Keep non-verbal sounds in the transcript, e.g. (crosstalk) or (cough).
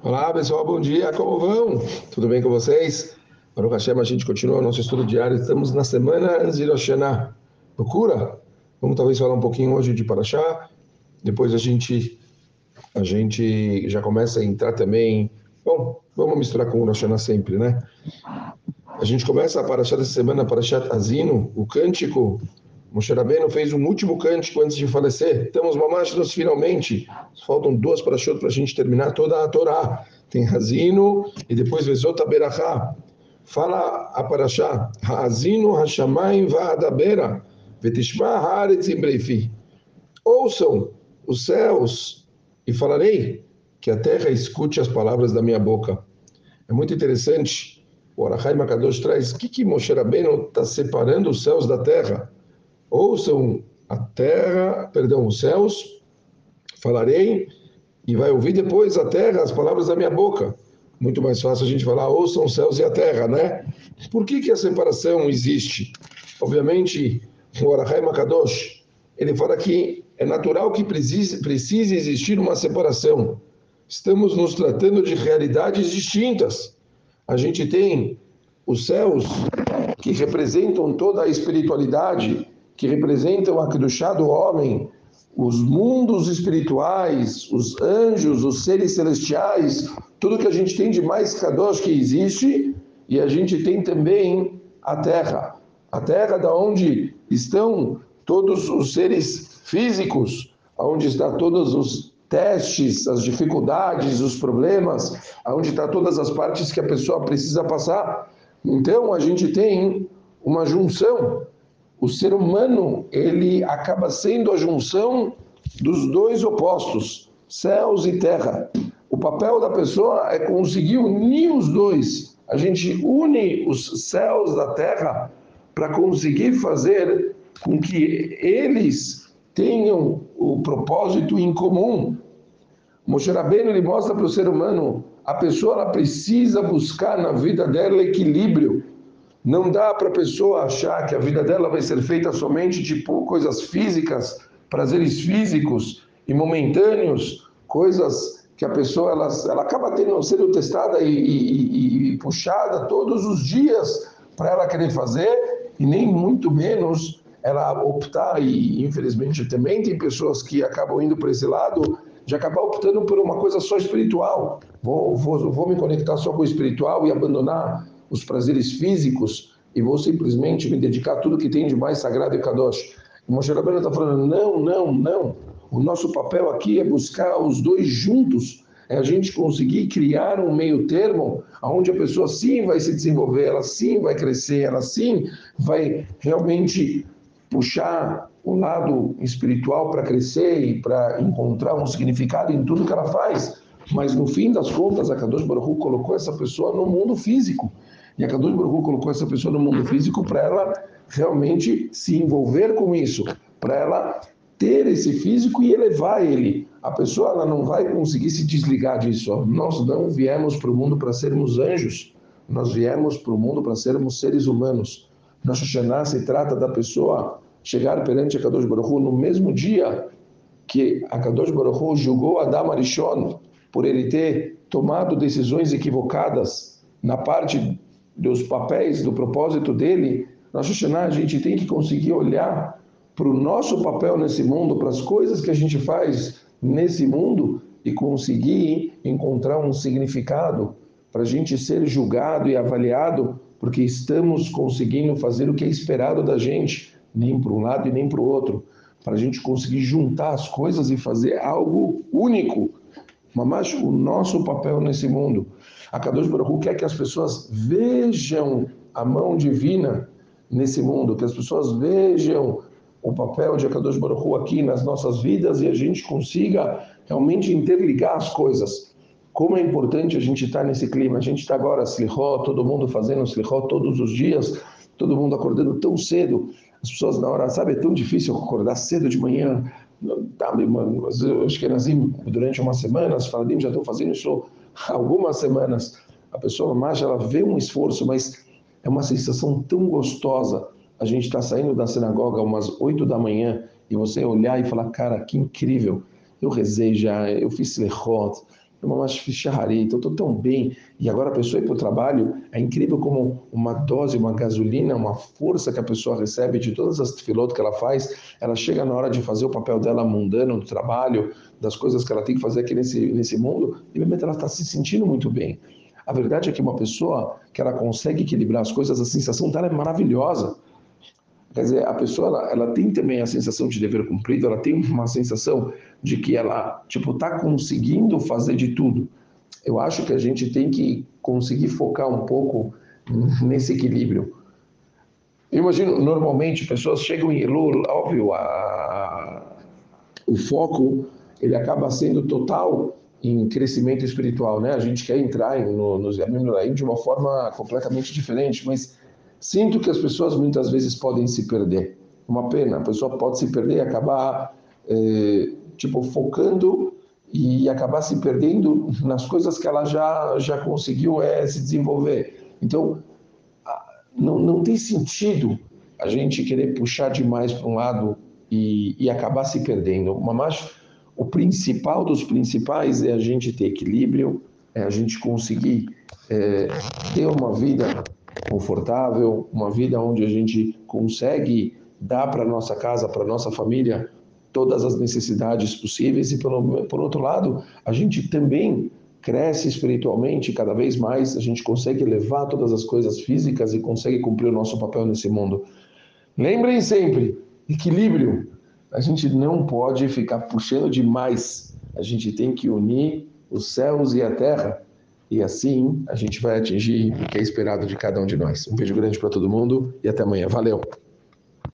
Olá pessoal, bom dia, como vão? Tudo bem com vocês? Baruch Hashem, a gente continua o nosso estudo diário, estamos na semana antes de Rosh. Procura? Vamos talvez falar um pouquinho hoje de Parashá, depois a gente, a gente já começa a entrar também, bom, vamos misturar com o sempre, né? A gente começa a Parashá dessa semana, Parashat Azino, o cântico Moshe Rabbeinu fez um último cântico antes de falecer. Estamos mamados finalmente. Faltam duas para a gente terminar toda a Torá. Tem Razino e depois Vezota Berachá. Fala a Parashá. Razino Hashamayim Va'adabera. Vetishma Haaretz Imbreifi. Ouçam os céus e falarei que a terra escute as palavras da minha boca. É muito interessante. O Arachai Makadosh traz o que, que Moshe Rabbeinu está separando os céus da terra ouçam a terra, perdão, os céus, falarei, e vai ouvir depois a terra as palavras da minha boca. Muito mais fácil a gente falar, ouçam os céus e a terra, né? Por que, que a separação existe? Obviamente, o Arahai Makadosh, ele fala que é natural que precise, precise existir uma separação. Estamos nos tratando de realidades distintas. A gente tem os céus que representam toda a espiritualidade, que representam a Kedushá do homem, os mundos espirituais, os anjos, os seres celestiais, tudo que a gente tem de mais Kadosh que existe, e a gente tem também a Terra. A Terra da onde estão todos os seres físicos, onde está todos os testes, as dificuldades, os problemas, onde está todas as partes que a pessoa precisa passar. Então a gente tem uma junção o ser humano ele acaba sendo a junção dos dois opostos, céus e terra. O papel da pessoa é conseguir unir os dois. A gente une os céus da terra para conseguir fazer com que eles tenham o propósito em comum. Moshe Rabbeinu ele mostra para o ser humano a pessoa ela precisa buscar na vida dela equilíbrio não dá para a pessoa achar que a vida dela vai ser feita somente de tipo, coisas físicas, prazeres físicos e momentâneos, coisas que a pessoa ela, ela acaba tendo, sendo testada e, e, e puxada todos os dias para ela querer fazer e nem muito menos ela optar, e infelizmente também tem pessoas que acabam indo para esse lado, de acabar optando por uma coisa só espiritual. Vou, vou, vou me conectar só com o espiritual e abandonar os prazeres físicos e vou simplesmente me dedicar a tudo que tem de mais sagrado e kadosh. O Moshe Rabbeinu está falando, não, não, não. O nosso papel aqui é buscar os dois juntos, é a gente conseguir criar um meio termo onde a pessoa sim vai se desenvolver, ela sim vai crescer, ela sim vai realmente puxar o lado espiritual para crescer e para encontrar um significado em tudo que ela faz. Mas no fim das contas, a Kadosh Baruch colocou essa pessoa no mundo físico. E a Kadosh Baruch colocou essa pessoa no mundo físico para ela realmente se envolver com isso, para ela ter esse físico e elevar ele. A pessoa ela não vai conseguir se desligar disso. Nós não viemos para o mundo para sermos anjos, nós viemos para o mundo para sermos seres humanos. Nossa Hashanah se trata da pessoa chegar perante a Kadosh Baruch no mesmo dia que a Kadosh Baruch julgou Adam Arishon por ele ter tomado decisões equivocadas na parte dos papéis, do propósito dele, na Shoshana a gente tem que conseguir olhar para o nosso papel nesse mundo, para as coisas que a gente faz nesse mundo e conseguir encontrar um significado para a gente ser julgado e avaliado, porque estamos conseguindo fazer o que é esperado da gente, nem para um lado e nem para o outro, para a gente conseguir juntar as coisas e fazer algo único, mas o nosso papel nesse mundo. A Kadosh Baruch quer que as pessoas vejam a mão divina nesse mundo, que as pessoas vejam o papel de Akadosh Baruch aqui nas nossas vidas e a gente consiga realmente interligar as coisas. Como é importante a gente estar nesse clima. A gente está agora, Slichot, todo mundo fazendo Slichot todos os dias, todo mundo acordando tão cedo. As pessoas na hora, sabe, é tão difícil acordar cedo de manhã. Tá, eu acho que é assim, durante umas semanas, Faladim já estão fazendo isso (laughs) algumas semanas, a pessoa mais ela vê um esforço, mas é uma sensação tão gostosa. A gente está saindo da sinagoga umas 8 da manhã e você olhar e falar, cara, que incrível. Eu rezei já, eu fiz lechot, uma ficharraria, então estou tão bem. E agora a pessoa ir para o trabalho, é incrível como uma dose, uma gasolina, uma força que a pessoa recebe de todas as filotas que ela faz, ela chega na hora de fazer o papel dela mundano do trabalho, das coisas que ela tem que fazer aqui nesse, nesse mundo, e realmente ela está se sentindo muito bem. A verdade é que uma pessoa que ela consegue equilibrar as coisas, a sensação dela é maravilhosa. Quer dizer, a pessoa ela, ela tem também a sensação de dever cumprido, ela tem uma sensação de que ela tipo está conseguindo fazer de tudo. Eu acho que a gente tem que conseguir focar um pouco nesse equilíbrio. Eu imagino, normalmente, pessoas chegam em Elul, óbvio, a, o foco ele acaba sendo total em crescimento espiritual, né? A gente quer entrar no, nos Yamim de uma forma completamente diferente, mas sinto que as pessoas muitas vezes podem se perder. Uma pena, a pessoa pode se perder e acabar eh, tipo focando e acabar se perdendo nas coisas que ela já já conseguiu é, se desenvolver. Então não, não tem sentido a gente querer puxar demais para um lado e, e acabar se perdendo. Mas o principal dos principais é a gente ter equilíbrio, é a gente conseguir é, ter uma vida confortável, uma vida onde a gente consegue dar para nossa casa, para nossa família todas as necessidades possíveis e por, por outro lado a gente também cresce espiritualmente cada vez mais, a gente consegue levar todas as coisas físicas e consegue cumprir o nosso papel nesse mundo. Lembrem sempre, equilíbrio a gente não pode ficar puxando demais. A gente tem que unir os céus e a terra. E assim a gente vai atingir o que é esperado de cada um de nós. Um beijo grande para todo mundo e até amanhã. Valeu!